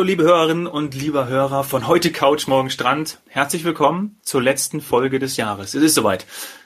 hallo liebe Hörerinnen und lieber Hörer von heute Couch, morgen Strand. Herzlich willkommen zur letzten Folge des Jahres. Es ist soweit.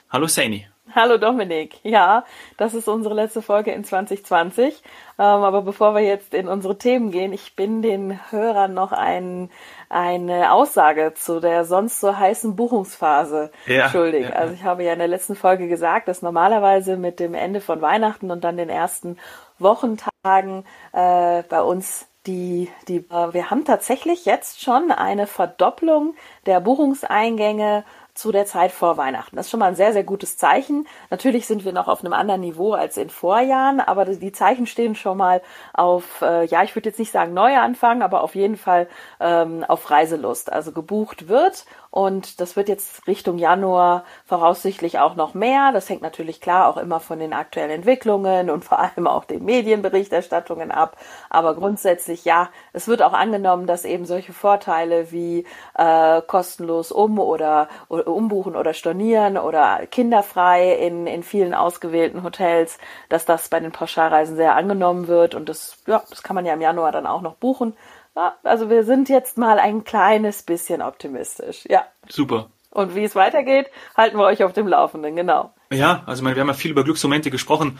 Hallo Saini. Hallo Dominik. Ja, das ist unsere letzte Folge in 2020. Ähm, aber bevor wir jetzt in unsere Themen gehen, ich bin den Hörern noch ein, eine Aussage zu der sonst so heißen Buchungsphase ja, schuldig. Ja. Also ich habe ja in der letzten Folge gesagt, dass normalerweise mit dem Ende von Weihnachten und dann den ersten Wochentagen äh, bei uns die, die, äh, wir haben tatsächlich jetzt schon eine Verdopplung der Buchungseingänge zu der Zeit vor Weihnachten. Das ist schon mal ein sehr, sehr gutes Zeichen. Natürlich sind wir noch auf einem anderen Niveau als in Vorjahren, aber die Zeichen stehen schon mal auf, äh, ja, ich würde jetzt nicht sagen Neuanfang, aber auf jeden Fall ähm, auf Reiselust. Also gebucht wird und das wird jetzt Richtung Januar voraussichtlich auch noch mehr. Das hängt natürlich klar auch immer von den aktuellen Entwicklungen und vor allem auch den Medienberichterstattungen ab. Aber grundsätzlich ja, es wird auch angenommen, dass eben solche Vorteile wie äh, kostenlos um oder, oder umbuchen oder stornieren oder kinderfrei in, in vielen ausgewählten Hotels, dass das bei den Pauschalreisen sehr angenommen wird. Und das, ja, das kann man ja im Januar dann auch noch buchen. Ja, also wir sind jetzt mal ein kleines bisschen optimistisch. Ja. Super. Und wie es weitergeht, halten wir euch auf dem Laufenden, genau. Ja, also meine, wir haben ja viel über Glücksmomente gesprochen,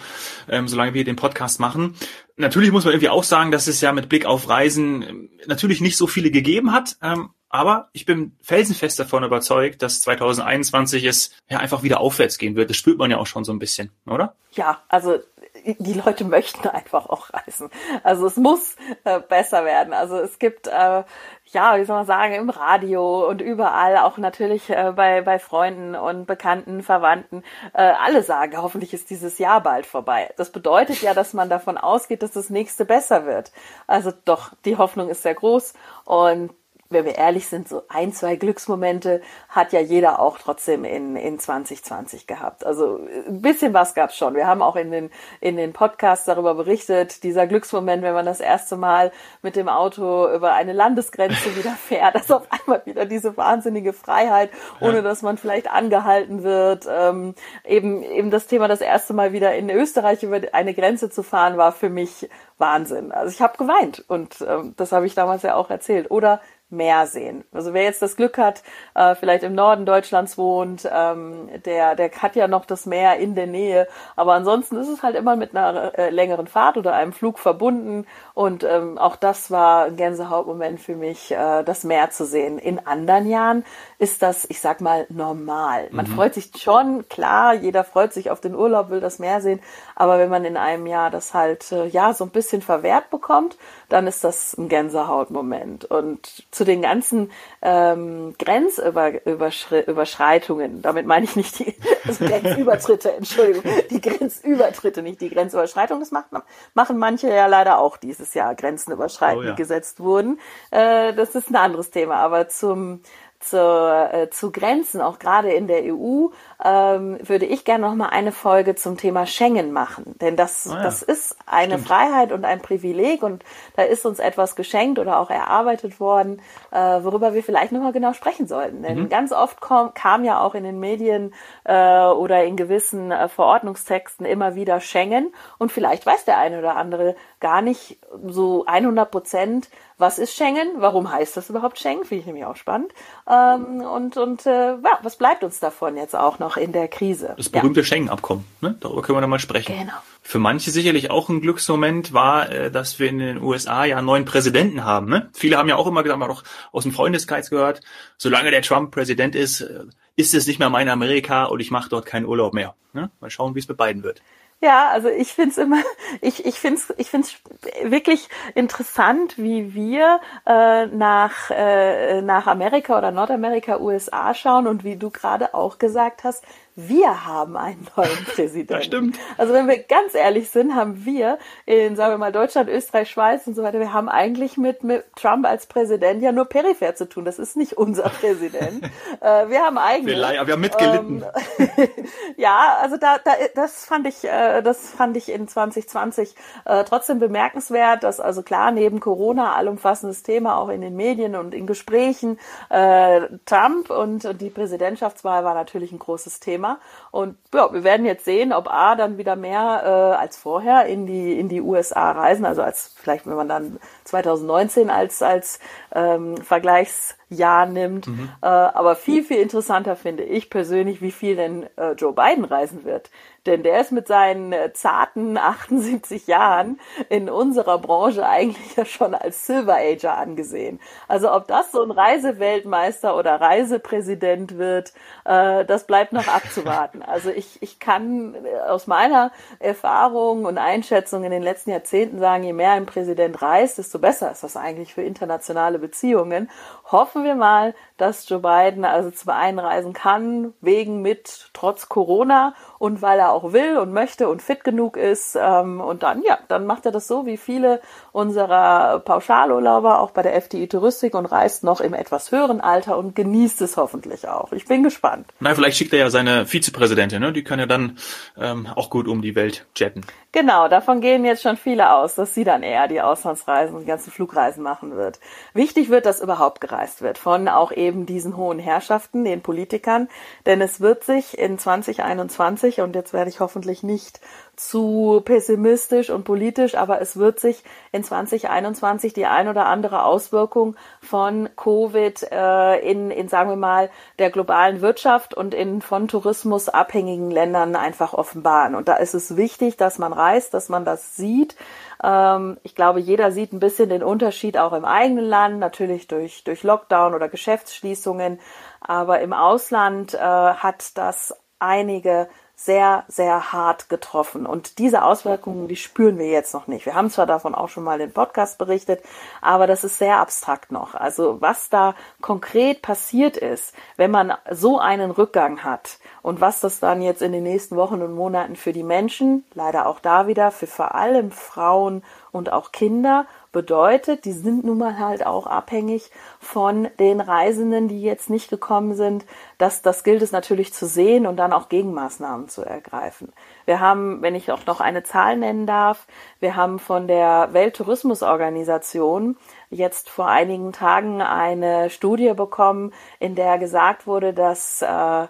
ähm, solange wir den Podcast machen. Natürlich muss man irgendwie auch sagen, dass es ja mit Blick auf Reisen ähm, natürlich nicht so viele gegeben hat. Ähm, aber ich bin felsenfest davon überzeugt, dass 2021 es ja einfach wieder aufwärts gehen wird. Das spürt man ja auch schon so ein bisschen, oder? Ja, also die Leute möchten einfach auch reisen. Also es muss äh, besser werden. Also es gibt, äh, ja, wie soll man sagen, im Radio und überall, auch natürlich äh, bei, bei Freunden und Bekannten, Verwandten, äh, alle sagen, hoffentlich ist dieses Jahr bald vorbei. Das bedeutet ja, dass man davon ausgeht, dass das nächste besser wird. Also doch, die Hoffnung ist sehr groß und wenn wir ehrlich sind, so ein, zwei Glücksmomente hat ja jeder auch trotzdem in, in 2020 gehabt. Also ein bisschen was gab's schon. Wir haben auch in den, in den Podcasts darüber berichtet, dieser Glücksmoment, wenn man das erste Mal mit dem Auto über eine Landesgrenze wieder fährt, dass auf einmal wieder diese wahnsinnige Freiheit, ohne dass man vielleicht angehalten wird. Ähm, eben, eben das Thema, das erste Mal wieder in Österreich über eine Grenze zu fahren, war für mich Wahnsinn. Also ich habe geweint und ähm, das habe ich damals ja auch erzählt. Oder Meer sehen. Also wer jetzt das Glück hat, äh, vielleicht im Norden Deutschlands wohnt, ähm, der, der hat ja noch das Meer in der Nähe. Aber ansonsten ist es halt immer mit einer äh, längeren Fahrt oder einem Flug verbunden. Und ähm, auch das war ein Gänsehautmoment für mich, äh, das Meer zu sehen. In anderen Jahren ist das, ich sag mal, normal. Man mhm. freut sich schon, klar, jeder freut sich auf den Urlaub, will das Meer sehen. Aber wenn man in einem Jahr das halt, äh, ja, so ein bisschen verwehrt bekommt, dann ist das ein Gänsehautmoment. Und zu den ganzen ähm, Grenzüberschreitungen, damit meine ich nicht die also Grenzübertritte, Entschuldigung, die Grenzübertritte, nicht die Grenzüberschreitungen, das machen, machen manche ja leider auch dieses Jahr, Grenzen überschreiten, oh ja. gesetzt wurden. Äh, das ist ein anderes Thema, aber zum zu, äh, zu Grenzen, auch gerade in der EU, ähm, würde ich gerne noch mal eine Folge zum Thema Schengen machen. Denn das, ah ja, das ist eine stimmt. Freiheit und ein Privileg und da ist uns etwas geschenkt oder auch erarbeitet worden, äh, worüber wir vielleicht noch mal genau sprechen sollten. Denn mhm. ganz oft kam, kam ja auch in den Medien äh, oder in gewissen äh, Verordnungstexten immer wieder Schengen und vielleicht weiß der eine oder andere gar nicht so 100 Prozent, was ist Schengen, warum heißt das überhaupt Schengen, finde ich nämlich auch spannend. Ähm, und und äh, ja, was bleibt uns davon jetzt auch noch in der Krise? Das berühmte ja. Schengen-Abkommen, ne? darüber können wir dann mal sprechen. Genau. Für manche sicherlich auch ein Glücksmoment war, äh, dass wir in den USA ja einen neuen Präsidenten haben. Ne? Viele haben ja auch immer gesagt, man auch aus dem Freundeskreis gehört, solange der Trump Präsident ist, äh, ist es nicht mehr mein Amerika und ich mache dort keinen Urlaub mehr. Ne? Mal schauen, wie es mit beiden wird. Ja, also ich find's immer, ich, ich find's, ich find's wirklich interessant, wie wir äh, nach, äh, nach Amerika oder Nordamerika, USA schauen und wie du gerade auch gesagt hast, wir haben einen neuen Präsidenten. Das stimmt. Also wenn wir ganz ehrlich sind, haben wir in, sagen wir mal, Deutschland, Österreich, Schweiz und so weiter, wir haben eigentlich mit, mit Trump als Präsident ja nur peripher zu tun. Das ist nicht unser Präsident. äh, wir haben eigentlich. Wir, wir haben mitgelitten. Ähm, ja, also da, da, das fand ich, äh, das fand ich in 2020 äh, trotzdem bemerkenswert, dass also klar neben Corona allumfassendes Thema auch in den Medien und in Gesprächen äh, Trump und, und die Präsidentschaftswahl war natürlich ein großes Thema. Thema. Und ja, wir werden jetzt sehen, ob A dann wieder mehr äh, als vorher in die in die USA reisen, also als vielleicht wenn man dann 2019 als als ähm, Vergleichsjahr nimmt. Mhm. Äh, aber viel viel interessanter finde ich persönlich, wie viel denn äh, Joe Biden reisen wird. Denn der ist mit seinen äh, zarten 78 Jahren in unserer Branche eigentlich ja schon als Silver Ager angesehen. Also ob das so ein Reiseweltmeister oder Reisepräsident wird, äh, das bleibt noch abzuwarten. Also ich, ich kann äh, aus meiner Erfahrung und Einschätzung in den letzten Jahrzehnten sagen, je mehr ein Präsident reist, desto besser ist das eigentlich für internationale Beziehungen. Hoffen wir mal, dass Joe Biden also zum einen reisen kann, wegen mit, trotz Corona und weil er auch will und möchte und fit genug ist. Ähm, und dann, ja, dann macht er das so wie viele unserer Pauschalurlauber auch bei der FDI Touristik und reist noch im etwas höheren Alter und genießt es hoffentlich auch. Ich bin gespannt. Na, vielleicht schickt er ja seine Vizepräsidentin, ne? Die kann ja dann ähm, auch gut um die Welt jetten. Genau, davon gehen jetzt schon viele aus, dass sie dann eher die Auslandsreisen und die ganzen Flugreisen machen wird. Wichtig wird, dass überhaupt gereist wird von auch eben diesen hohen Herrschaften, den Politikern, denn es wird sich in 2021 und jetzt werde ich hoffentlich nicht zu pessimistisch und politisch, aber es wird sich in 2021 die ein oder andere Auswirkung von Covid äh, in, in, sagen wir mal, der globalen Wirtschaft und in von Tourismus abhängigen Ländern einfach offenbaren. Und da ist es wichtig, dass man reist, dass man das sieht. Ähm, ich glaube, jeder sieht ein bisschen den Unterschied auch im eigenen Land, natürlich durch, durch Lockdown oder Geschäftsschließungen. Aber im Ausland äh, hat das einige sehr, sehr hart getroffen. Und diese Auswirkungen, die spüren wir jetzt noch nicht. Wir haben zwar davon auch schon mal im Podcast berichtet, aber das ist sehr abstrakt noch. Also was da konkret passiert ist, wenn man so einen Rückgang hat und was das dann jetzt in den nächsten Wochen und Monaten für die Menschen, leider auch da wieder, für vor allem Frauen und auch Kinder bedeutet, die sind nun mal halt auch abhängig von den Reisenden, die jetzt nicht gekommen sind. Das, das gilt es natürlich zu sehen und dann auch Gegenmaßnahmen zu ergreifen. Wir haben, wenn ich auch noch eine Zahl nennen darf, wir haben von der Welttourismusorganisation jetzt vor einigen Tagen eine Studie bekommen, in der gesagt wurde, dass äh,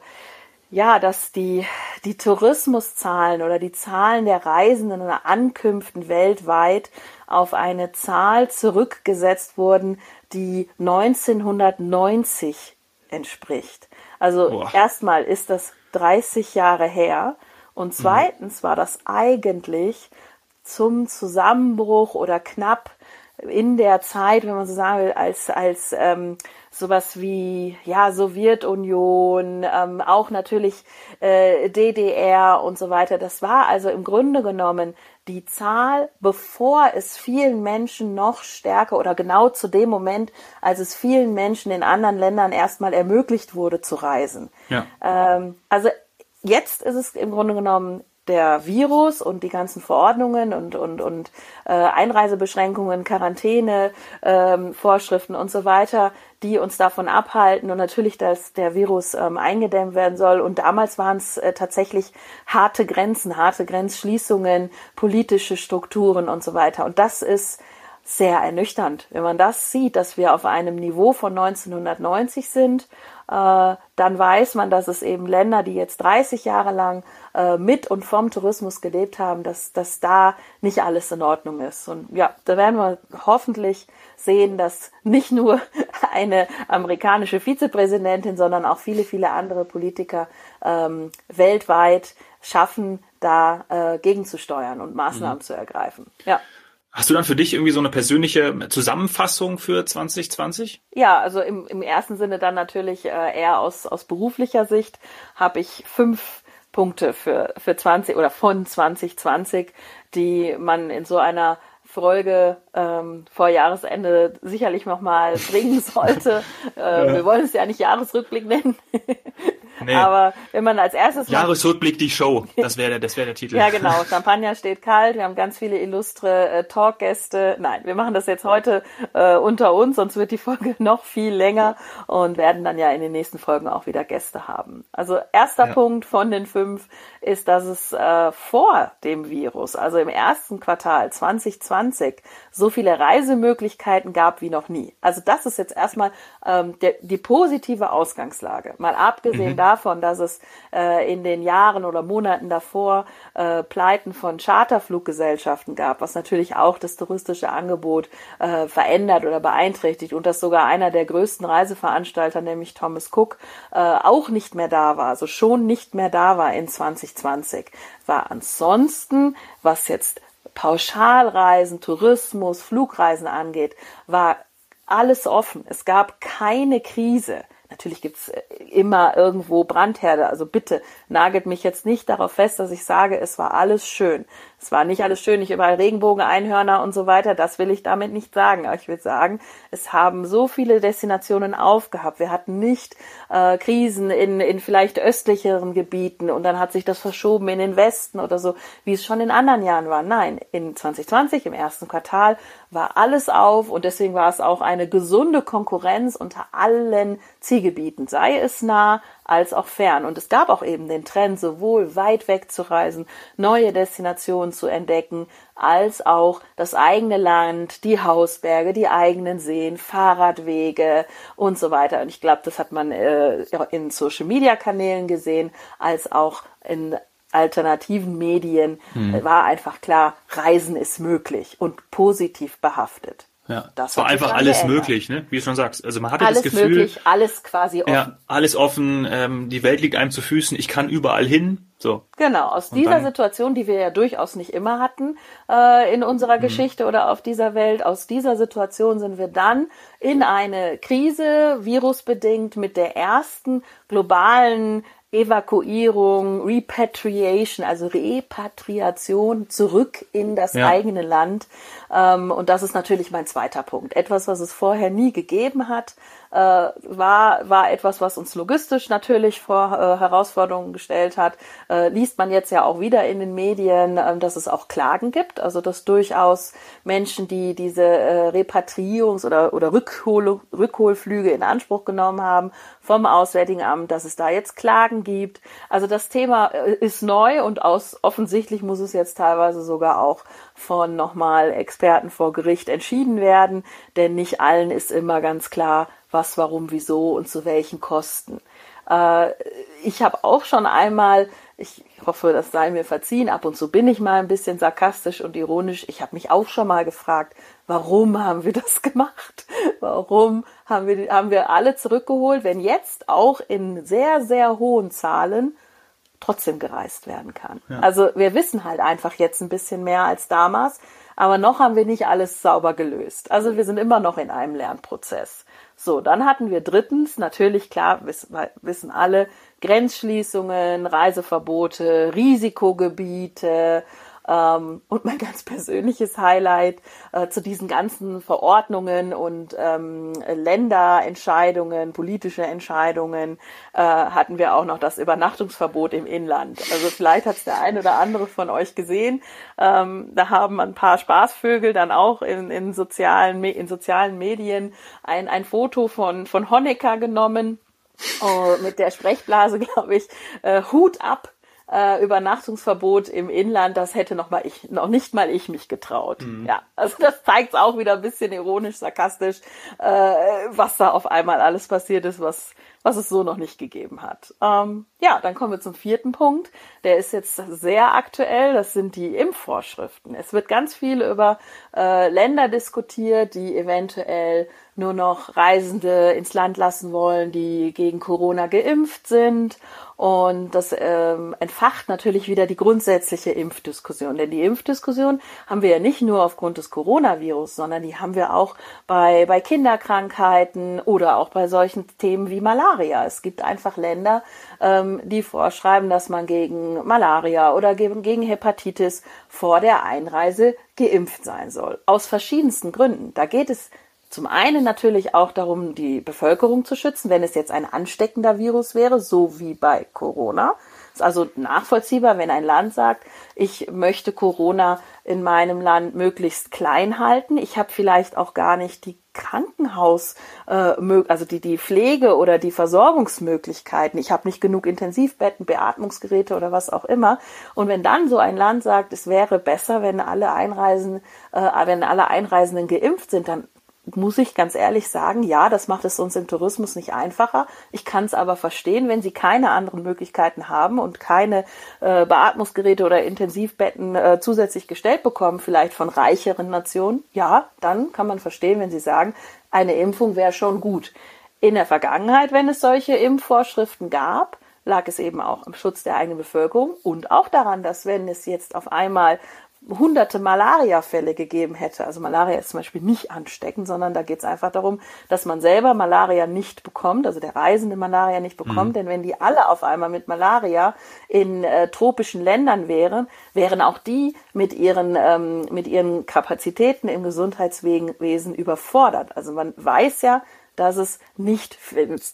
ja, dass die, die Tourismuszahlen oder die Zahlen der Reisenden und Ankünften weltweit auf eine Zahl zurückgesetzt wurden, die 1990 entspricht. Also Boah. erstmal ist das 30 Jahre her und mhm. zweitens war das eigentlich zum Zusammenbruch oder knapp in der Zeit, wenn man so sagen will, als, als ähm, sowas wie ja Sowjetunion, ähm, auch natürlich äh, DDR und so weiter. Das war also im Grunde genommen die Zahl, bevor es vielen Menschen noch stärker oder genau zu dem Moment, als es vielen Menschen in anderen Ländern erstmal ermöglicht wurde zu reisen. Ja. Ähm, also jetzt ist es im Grunde genommen der Virus und die ganzen Verordnungen und, und, und äh, Einreisebeschränkungen, Quarantäne, ähm, Vorschriften und so weiter, die uns davon abhalten und natürlich, dass der Virus ähm, eingedämmt werden soll. Und damals waren es äh, tatsächlich harte Grenzen, harte Grenzschließungen, politische Strukturen und so weiter. Und das ist sehr ernüchternd, wenn man das sieht, dass wir auf einem Niveau von 1990 sind dann weiß man, dass es eben Länder, die jetzt 30 Jahre lang äh, mit und vom Tourismus gelebt haben, dass, dass da nicht alles in Ordnung ist. Und ja, da werden wir hoffentlich sehen, dass nicht nur eine amerikanische Vizepräsidentin, sondern auch viele, viele andere Politiker ähm, weltweit schaffen, da äh, gegenzusteuern und Maßnahmen mhm. zu ergreifen. Ja. Hast du dann für dich irgendwie so eine persönliche Zusammenfassung für 2020? Ja, also im, im ersten Sinne dann natürlich äh, eher aus, aus beruflicher Sicht habe ich fünf Punkte für, für 20 oder von 2020, die man in so einer Folge ähm, vor Jahresende sicherlich nochmal bringen sollte. äh, ja. Wir wollen es ja nicht Jahresrückblick nennen. Nee. Aber wenn man als erstes Jahresrückblick die Show, das wäre der, das wäre der Titel. ja, genau. Champagner steht kalt. Wir haben ganz viele illustre äh, Talkgäste. Nein, wir machen das jetzt heute äh, unter uns, sonst wird die Folge noch viel länger und werden dann ja in den nächsten Folgen auch wieder Gäste haben. Also erster ja. Punkt von den fünf ist, dass es äh, vor dem Virus, also im ersten Quartal 2020, so viele Reisemöglichkeiten gab wie noch nie. Also das ist jetzt erstmal ähm, der, die positive Ausgangslage. Mal abgesehen mhm davon, dass es äh, in den Jahren oder Monaten davor äh, Pleiten von Charterfluggesellschaften gab, was natürlich auch das touristische Angebot äh, verändert oder beeinträchtigt und dass sogar einer der größten Reiseveranstalter, nämlich Thomas Cook, äh, auch nicht mehr da war, also schon nicht mehr da war in 2020, war ansonsten, was jetzt Pauschalreisen, Tourismus, Flugreisen angeht, war alles offen. Es gab keine Krise. Natürlich gibt's äh, immer irgendwo Brandherde. Also bitte nagelt mich jetzt nicht darauf fest, dass ich sage, es war alles schön. Es war nicht alles schön, nicht überall Regenbogen, Einhörner und so weiter. Das will ich damit nicht sagen. Aber ich will sagen, es haben so viele Destinationen aufgehabt. Wir hatten nicht äh, Krisen in, in vielleicht östlicheren Gebieten und dann hat sich das verschoben in den Westen oder so, wie es schon in anderen Jahren war. Nein, in 2020, im ersten Quartal, war alles auf und deswegen war es auch eine gesunde Konkurrenz unter allen Zielgebieten, sei es nah als auch fern. Und es gab auch eben den Trend, sowohl weit weg zu reisen, neue Destinationen zu entdecken, als auch das eigene Land, die Hausberge, die eigenen Seen, Fahrradwege und so weiter. Und ich glaube, das hat man äh, in Social-Media-Kanälen gesehen, als auch in alternativen Medien hm. war einfach klar, Reisen ist möglich und positiv behaftet. Ja, das war einfach alles geändert. möglich, ne? Wie du schon sagst. Also man hatte alles das Gefühl, möglich, alles quasi offen. Ja, alles offen. Ähm, die Welt liegt einem zu Füßen. Ich kann überall hin. So. Genau. Aus Und dieser Situation, die wir ja durchaus nicht immer hatten äh, in unserer mhm. Geschichte oder auf dieser Welt, aus dieser Situation sind wir dann in eine Krise, virusbedingt, mit der ersten globalen Evakuierung, Repatriation, also Repatriation zurück in das ja. eigene Land. Ähm, und das ist natürlich mein zweiter Punkt. Etwas, was es vorher nie gegeben hat, äh, war, war etwas, was uns logistisch natürlich vor äh, Herausforderungen gestellt hat. Äh, liest man jetzt ja auch wieder in den Medien, äh, dass es auch Klagen gibt, also dass durchaus Menschen, die diese äh, Repatriierungs- oder, oder Rückhol Rückholflüge in Anspruch genommen haben vom Auswärtigen Amt, dass es da jetzt Klagen gibt. Also das Thema äh, ist neu und aus offensichtlich muss es jetzt teilweise sogar auch von nochmal Experten vor Gericht entschieden werden, denn nicht allen ist immer ganz klar, was, warum, wieso und zu welchen Kosten. Äh, ich habe auch schon einmal, ich hoffe, das sei mir verziehen, ab und zu bin ich mal ein bisschen sarkastisch und ironisch. Ich habe mich auch schon mal gefragt, warum haben wir das gemacht? Warum haben wir, haben wir alle zurückgeholt, wenn jetzt auch in sehr, sehr hohen Zahlen trotzdem gereist werden kann. Ja. Also wir wissen halt einfach jetzt ein bisschen mehr als damals, aber noch haben wir nicht alles sauber gelöst. Also wir sind immer noch in einem Lernprozess. So, dann hatten wir drittens, natürlich klar, wissen alle, Grenzschließungen, Reiseverbote, Risikogebiete, ähm, und mein ganz persönliches Highlight äh, zu diesen ganzen Verordnungen und ähm, Länderentscheidungen, politische Entscheidungen äh, hatten wir auch noch das Übernachtungsverbot im Inland. Also vielleicht hat es der ein oder andere von euch gesehen. Ähm, da haben ein paar Spaßvögel dann auch in, in, sozialen, in sozialen Medien ein, ein Foto von, von Honecker genommen. Oh, mit der Sprechblase, glaube ich, äh, Hut ab äh, Übernachtungsverbot im Inland, das hätte noch mal ich, noch nicht mal ich mich getraut. Mhm. Ja, also das zeigt auch wieder ein bisschen ironisch, sarkastisch, äh, was da auf einmal alles passiert ist, was was es so noch nicht gegeben hat. Ähm, ja, dann kommen wir zum vierten Punkt. Der ist jetzt sehr aktuell. Das sind die Impfvorschriften. Es wird ganz viel über äh, Länder diskutiert, die eventuell nur noch Reisende ins Land lassen wollen, die gegen Corona geimpft sind und das ähm, entfacht natürlich wieder die grundsätzliche Impfdiskussion. Denn die Impfdiskussion haben wir ja nicht nur aufgrund des Coronavirus, sondern die haben wir auch bei, bei Kinderkrankheiten oder auch bei solchen Themen wie Malaria. Es gibt einfach Länder, ähm, die vorschreiben, dass man gegen Malaria oder gegen, gegen Hepatitis vor der Einreise geimpft sein soll. Aus verschiedensten Gründen. Da geht es zum einen natürlich auch darum, die Bevölkerung zu schützen, wenn es jetzt ein ansteckender Virus wäre, so wie bei Corona. Ist also nachvollziehbar, wenn ein Land sagt, ich möchte Corona in meinem Land möglichst klein halten. Ich habe vielleicht auch gar nicht die Krankenhaus, äh, also die, die Pflege oder die Versorgungsmöglichkeiten. Ich habe nicht genug Intensivbetten, Beatmungsgeräte oder was auch immer. Und wenn dann so ein Land sagt, es wäre besser, wenn alle Einreisen, äh, wenn alle Einreisenden geimpft sind, dann muss ich ganz ehrlich sagen, ja, das macht es uns im Tourismus nicht einfacher. Ich kann es aber verstehen, wenn Sie keine anderen Möglichkeiten haben und keine äh, Beatmungsgeräte oder Intensivbetten äh, zusätzlich gestellt bekommen, vielleicht von reicheren Nationen. Ja, dann kann man verstehen, wenn Sie sagen, eine Impfung wäre schon gut. In der Vergangenheit, wenn es solche Impfvorschriften gab, lag es eben auch am Schutz der eigenen Bevölkerung und auch daran, dass wenn es jetzt auf einmal hunderte Malaria-Fälle gegeben hätte. Also Malaria ist zum Beispiel nicht ansteckend, sondern da geht es einfach darum, dass man selber Malaria nicht bekommt, also der Reisende Malaria nicht bekommt. Mhm. Denn wenn die alle auf einmal mit Malaria in äh, tropischen Ländern wären, wären auch die mit ihren, ähm, mit ihren Kapazitäten im Gesundheitswesen überfordert. Also man weiß ja, dass es nicht,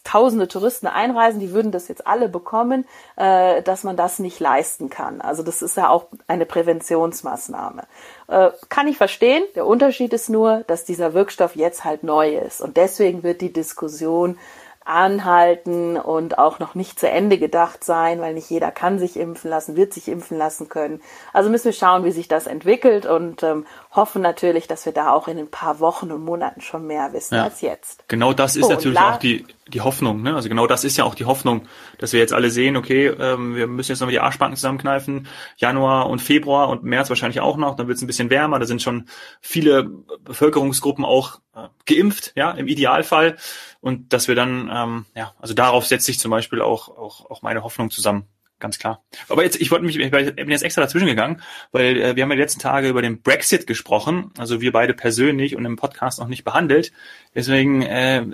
tausende Touristen einreisen, die würden das jetzt alle bekommen, äh, dass man das nicht leisten kann. Also das ist ja auch eine Präventionsmaßnahme. Äh, kann ich verstehen. Der Unterschied ist nur, dass dieser Wirkstoff jetzt halt neu ist. Und deswegen wird die Diskussion anhalten und auch noch nicht zu Ende gedacht sein, weil nicht jeder kann sich impfen lassen, wird sich impfen lassen können. Also müssen wir schauen, wie sich das entwickelt und ähm, hoffen natürlich, dass wir da auch in ein paar Wochen und Monaten schon mehr wissen ja. als jetzt. Genau das ist oh, natürlich auch die, die Hoffnung. Ne? Also genau das ist ja auch die Hoffnung, dass wir jetzt alle sehen, okay, ähm, wir müssen jetzt nochmal die Arschbacken zusammenkneifen. Januar und Februar und März wahrscheinlich auch noch. Dann wird es ein bisschen wärmer. Da sind schon viele Bevölkerungsgruppen auch geimpft, ja, im Idealfall. Und dass wir dann, ähm, ja, also darauf setzt sich zum Beispiel auch, auch, auch meine Hoffnung zusammen ganz klar. Aber jetzt, ich wollte mich, ich bin jetzt extra dazwischen gegangen, weil äh, wir haben ja die letzten Tage über den Brexit gesprochen, also wir beide persönlich und im Podcast noch nicht behandelt. Deswegen äh,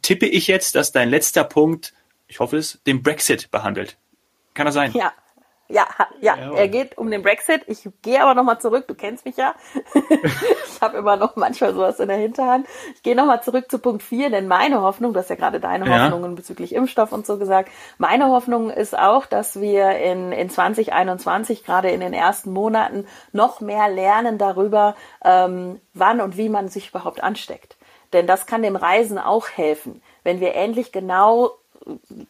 tippe ich jetzt, dass dein letzter Punkt, ich hoffe es, den Brexit behandelt. Kann das sein? Ja, ja, ja, er geht um den Brexit. Ich gehe aber nochmal zurück, du kennst mich ja. ich habe immer noch manchmal sowas in der Hinterhand. Ich gehe nochmal zurück zu Punkt 4, denn meine Hoffnung, du hast ja gerade deine ja. Hoffnungen bezüglich Impfstoff und so gesagt, meine Hoffnung ist auch, dass wir in, in 2021, gerade in den ersten Monaten, noch mehr lernen darüber, ähm, wann und wie man sich überhaupt ansteckt. Denn das kann dem Reisen auch helfen. Wenn wir endlich genau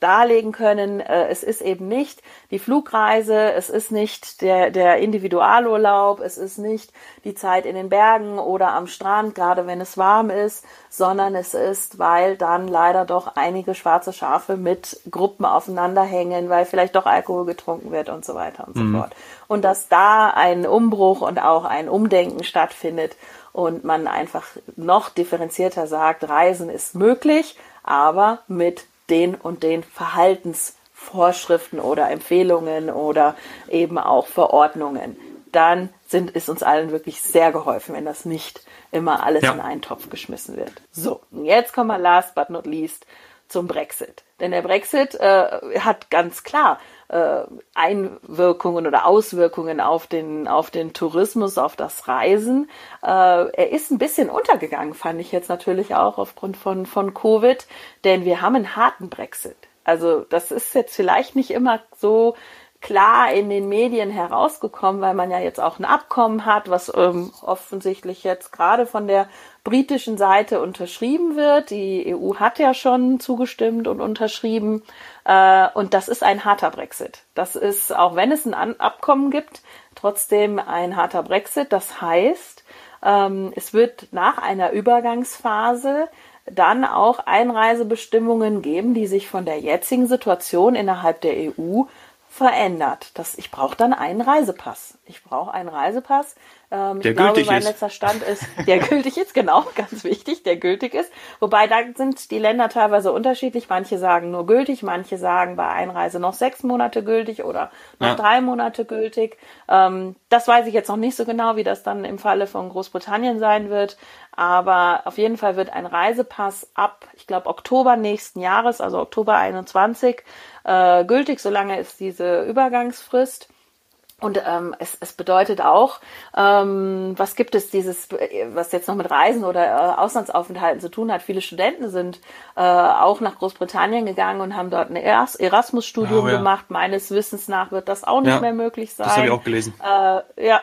darlegen können, äh, es ist eben nicht die Flugreise, es ist nicht der, der Individualurlaub, es ist nicht die Zeit in den Bergen oder am Strand, gerade wenn es warm ist, sondern es ist, weil dann leider doch einige schwarze Schafe mit Gruppen aufeinander hängen, weil vielleicht doch Alkohol getrunken wird und so weiter und mhm. so fort. Und dass da ein Umbruch und auch ein Umdenken stattfindet und man einfach noch differenzierter sagt, Reisen ist möglich, aber mit den und den Verhaltensvorschriften oder Empfehlungen oder eben auch Verordnungen, dann sind, ist uns allen wirklich sehr geholfen, wenn das nicht immer alles ja. in einen Topf geschmissen wird. So, jetzt kommen wir last but not least zum Brexit. Denn der Brexit äh, hat ganz klar äh, Einwirkungen oder Auswirkungen auf den, auf den Tourismus, auf das Reisen. Äh, er ist ein bisschen untergegangen, fand ich jetzt natürlich auch aufgrund von, von Covid, denn wir haben einen harten Brexit. Also das ist jetzt vielleicht nicht immer so klar in den Medien herausgekommen, weil man ja jetzt auch ein Abkommen hat, was ähm, offensichtlich jetzt gerade von der britischen Seite unterschrieben wird. Die EU hat ja schon zugestimmt und unterschrieben. Äh, und das ist ein harter Brexit. Das ist, auch wenn es ein Abkommen gibt, trotzdem ein harter Brexit. Das heißt, ähm, es wird nach einer Übergangsphase dann auch Einreisebestimmungen geben, die sich von der jetzigen Situation innerhalb der EU verändert. Das, ich brauche dann einen Reisepass. Ich brauche einen Reisepass. Ähm, der ich glaube, mein ist. letzter Stand ist, der gültig ist, genau, ganz wichtig, der gültig ist. Wobei da sind die Länder teilweise unterschiedlich. Manche sagen nur gültig, manche sagen bei Einreise noch sechs Monate gültig oder noch ja. drei Monate gültig. Ähm, das weiß ich jetzt noch nicht so genau, wie das dann im Falle von Großbritannien sein wird. Aber auf jeden Fall wird ein Reisepass ab, ich glaube, Oktober nächsten Jahres, also Oktober 21, äh, gültig, solange ist diese Übergangsfrist. Und ähm, es, es bedeutet auch, ähm, was gibt es dieses, was jetzt noch mit Reisen oder äh, Auslandsaufenthalten zu tun hat. Viele Studenten sind äh, auch nach Großbritannien gegangen und haben dort ein Erasmus-Studium oh, ja. gemacht. Meines Wissens nach wird das auch nicht ja, mehr möglich sein. Das habe ich auch gelesen. Äh, ja,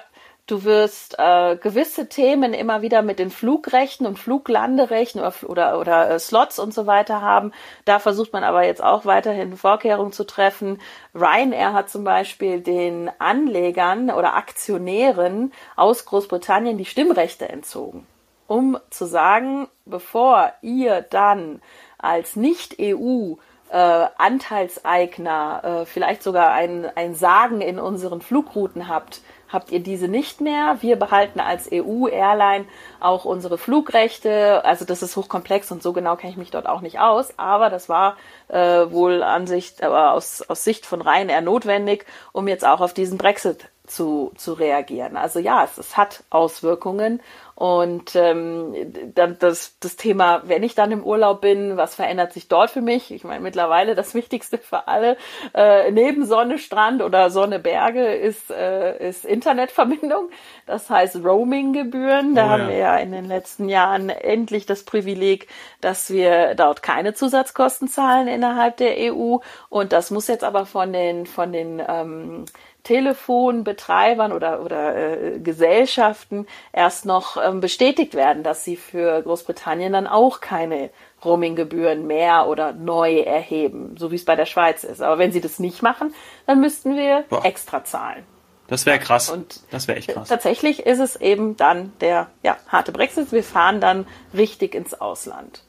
Du wirst äh, gewisse Themen immer wieder mit den Flugrechten und Fluglanderechten oder, oder, oder äh, Slots und so weiter haben. Da versucht man aber jetzt auch weiterhin Vorkehrungen zu treffen. Ryanair hat zum Beispiel den Anlegern oder Aktionären aus Großbritannien die Stimmrechte entzogen. um zu sagen, bevor ihr dann als Nicht-EU äh, Anteilseigner, äh, vielleicht sogar ein, ein Sagen in unseren Flugrouten habt, habt ihr diese nicht mehr. Wir behalten als EU-Airline auch unsere Flugrechte. Also das ist hochkomplex und so genau kenne ich mich dort auch nicht aus. Aber das war äh, wohl an Sicht, aber aus, aus Sicht von Ryanair notwendig, um jetzt auch auf diesen Brexit zu, zu reagieren. Also ja, es, es hat Auswirkungen und ähm, dann das, das Thema, wenn ich dann im Urlaub bin, was verändert sich dort für mich? Ich meine, mittlerweile das Wichtigste für alle, äh, neben Sonne, Strand oder Sonne, Berge, ist, äh, ist Internetverbindung. Das heißt Roaming-Gebühren. Da oh, haben wir ja in den letzten Jahren endlich das Privileg, dass wir dort keine Zusatzkosten zahlen innerhalb der EU. Und das muss jetzt aber von den, von den ähm, Telefonbetreibern oder, oder äh, Gesellschaften erst noch ähm, bestätigt werden, dass sie für Großbritannien dann auch keine Roaminggebühren mehr oder neu erheben, so wie es bei der Schweiz ist. Aber wenn sie das nicht machen, dann müssten wir Boah. extra zahlen. Das wäre krass. Und das wäre echt krass. Tatsächlich ist es eben dann der ja, harte Brexit. Wir fahren dann richtig ins Ausland.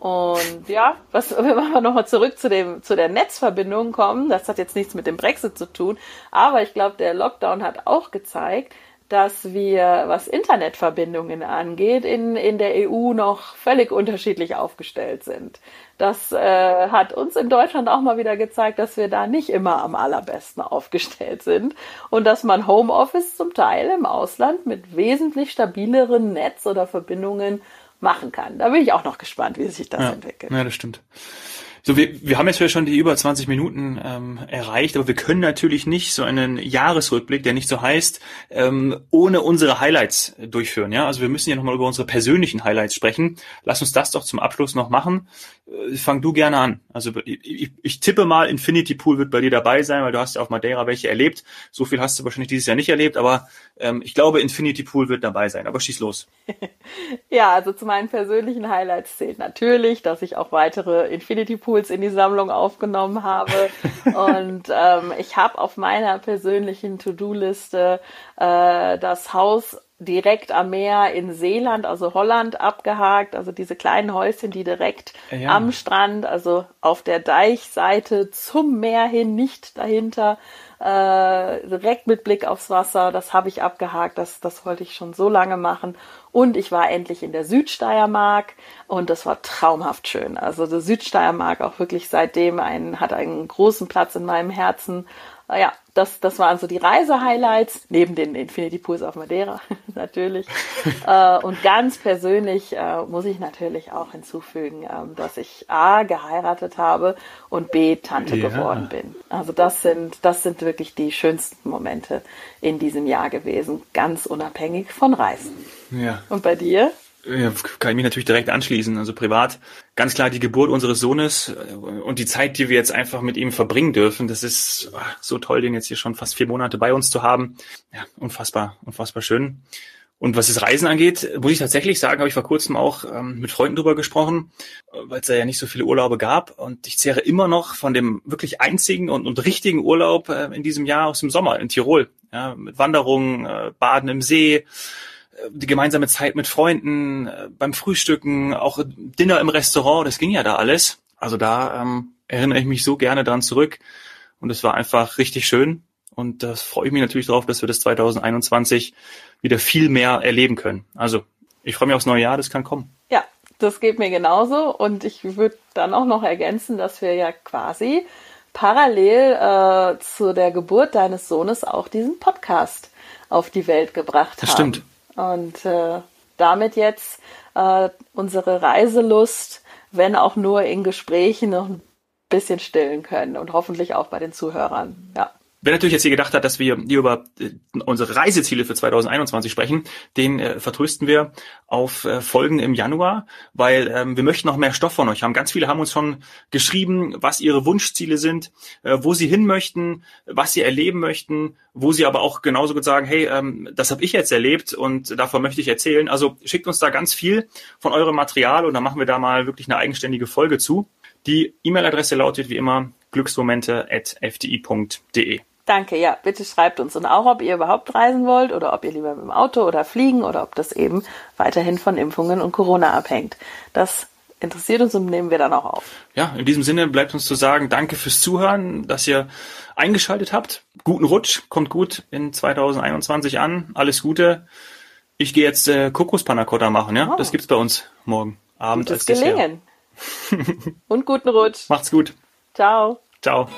Und ja, was, wenn wir nochmal zurück zu dem, zu der Netzverbindung kommen, das hat jetzt nichts mit dem Brexit zu tun, aber ich glaube, der Lockdown hat auch gezeigt, dass wir, was Internetverbindungen angeht, in, in der EU noch völlig unterschiedlich aufgestellt sind. Das äh, hat uns in Deutschland auch mal wieder gezeigt, dass wir da nicht immer am allerbesten aufgestellt sind und dass man Homeoffice zum Teil im Ausland mit wesentlich stabileren Netz- oder Verbindungen machen kann. Da bin ich auch noch gespannt, wie sich das ja. entwickelt. Ja, das stimmt. So, wir, wir haben jetzt schon die über 20 Minuten ähm, erreicht, aber wir können natürlich nicht so einen Jahresrückblick, der nicht so heißt, ähm, ohne unsere Highlights durchführen. Ja, also wir müssen ja nochmal über unsere persönlichen Highlights sprechen. Lass uns das doch zum Abschluss noch machen. Äh, fang du gerne an. Also ich, ich, ich tippe mal, Infinity Pool wird bei dir dabei sein, weil du hast ja auf Madeira welche erlebt. So viel hast du wahrscheinlich dieses Jahr nicht erlebt, aber ähm, ich glaube, Infinity Pool wird dabei sein. Aber schieß los. ja, also zu meinen persönlichen Highlights zählt natürlich, dass ich auch weitere Infinity Pool Pools in die Sammlung aufgenommen habe. und ähm, ich habe auf meiner persönlichen To-Do-Liste äh, das Haus direkt am Meer in Seeland, also Holland, abgehakt. Also diese kleinen Häuschen, die direkt ja. am Strand, also auf der Deichseite zum Meer hin, nicht dahinter, äh, direkt mit Blick aufs Wasser. Das habe ich abgehakt. Das, das wollte ich schon so lange machen. Und ich war endlich in der Südsteiermark und das war traumhaft schön. Also der Südsteiermark auch wirklich seitdem ein, hat einen großen Platz in meinem Herzen ja, das, das waren so die Reise-Highlights, neben den Infinity Pools auf Madeira natürlich. äh, und ganz persönlich äh, muss ich natürlich auch hinzufügen, äh, dass ich A geheiratet habe und B Tante ja. geworden bin. Also das sind, das sind wirklich die schönsten Momente in diesem Jahr gewesen, ganz unabhängig von Reisen. Ja. Und bei dir? Kann ich mich natürlich direkt anschließen. Also privat ganz klar die Geburt unseres Sohnes äh, und die Zeit, die wir jetzt einfach mit ihm verbringen dürfen. Das ist ah, so toll, den jetzt hier schon fast vier Monate bei uns zu haben. Ja, unfassbar, unfassbar schön. Und was das Reisen angeht, muss ich tatsächlich sagen, habe ich vor kurzem auch ähm, mit Freunden drüber gesprochen, weil es da ja nicht so viele Urlaube gab. Und ich zehre immer noch von dem wirklich einzigen und, und richtigen Urlaub äh, in diesem Jahr aus dem Sommer in Tirol. Ja, mit Wanderungen, äh, Baden im See, die gemeinsame Zeit mit Freunden, äh, beim Frühstücken, auch Dinner im Restaurant, das ging ja da alles. Also da ähm, erinnere ich mich so gerne dran zurück. Und es war einfach richtig schön. Und da freue ich mich natürlich darauf, dass wir das 2021 wieder viel mehr erleben können. Also ich freue mich aufs neue Jahr, das kann kommen. Ja, das geht mir genauso. Und ich würde dann auch noch ergänzen, dass wir ja quasi parallel äh, zu der Geburt deines Sohnes auch diesen Podcast auf die Welt gebracht das haben. Das stimmt. Und äh, damit jetzt äh, unsere Reiselust, wenn auch nur in Gesprächen, noch ein bisschen stillen können und hoffentlich auch bei den Zuhörern. Ja. Wer natürlich jetzt hier gedacht hat, dass wir hier über äh, unsere Reiseziele für 2021 sprechen, den äh, vertrösten wir auf äh, Folgen im Januar, weil ähm, wir möchten noch mehr Stoff von euch haben. Ganz viele haben uns schon geschrieben, was ihre Wunschziele sind, äh, wo sie hin möchten, was sie erleben möchten, wo sie aber auch genauso gut sagen, hey, ähm, das habe ich jetzt erlebt und davon möchte ich erzählen. Also schickt uns da ganz viel von eurem Material und dann machen wir da mal wirklich eine eigenständige Folge zu. Die E-Mail-Adresse lautet wie immer glücksmomente.fdi.de. Danke, ja, bitte schreibt uns und auch, ob ihr überhaupt reisen wollt oder ob ihr lieber mit dem Auto oder fliegen oder ob das eben weiterhin von Impfungen und Corona abhängt. Das interessiert uns und nehmen wir dann auch auf. Ja, in diesem Sinne bleibt uns zu sagen, danke fürs Zuhören, dass ihr eingeschaltet habt. Guten Rutsch, kommt gut in 2021 an. Alles Gute. Ich gehe jetzt äh, Kokospannacotta machen, ja? Oh. Das gibt's bei uns morgen Abend Gutes als Gelingen. und guten Rutsch. Macht's gut. Ciao. Ciao.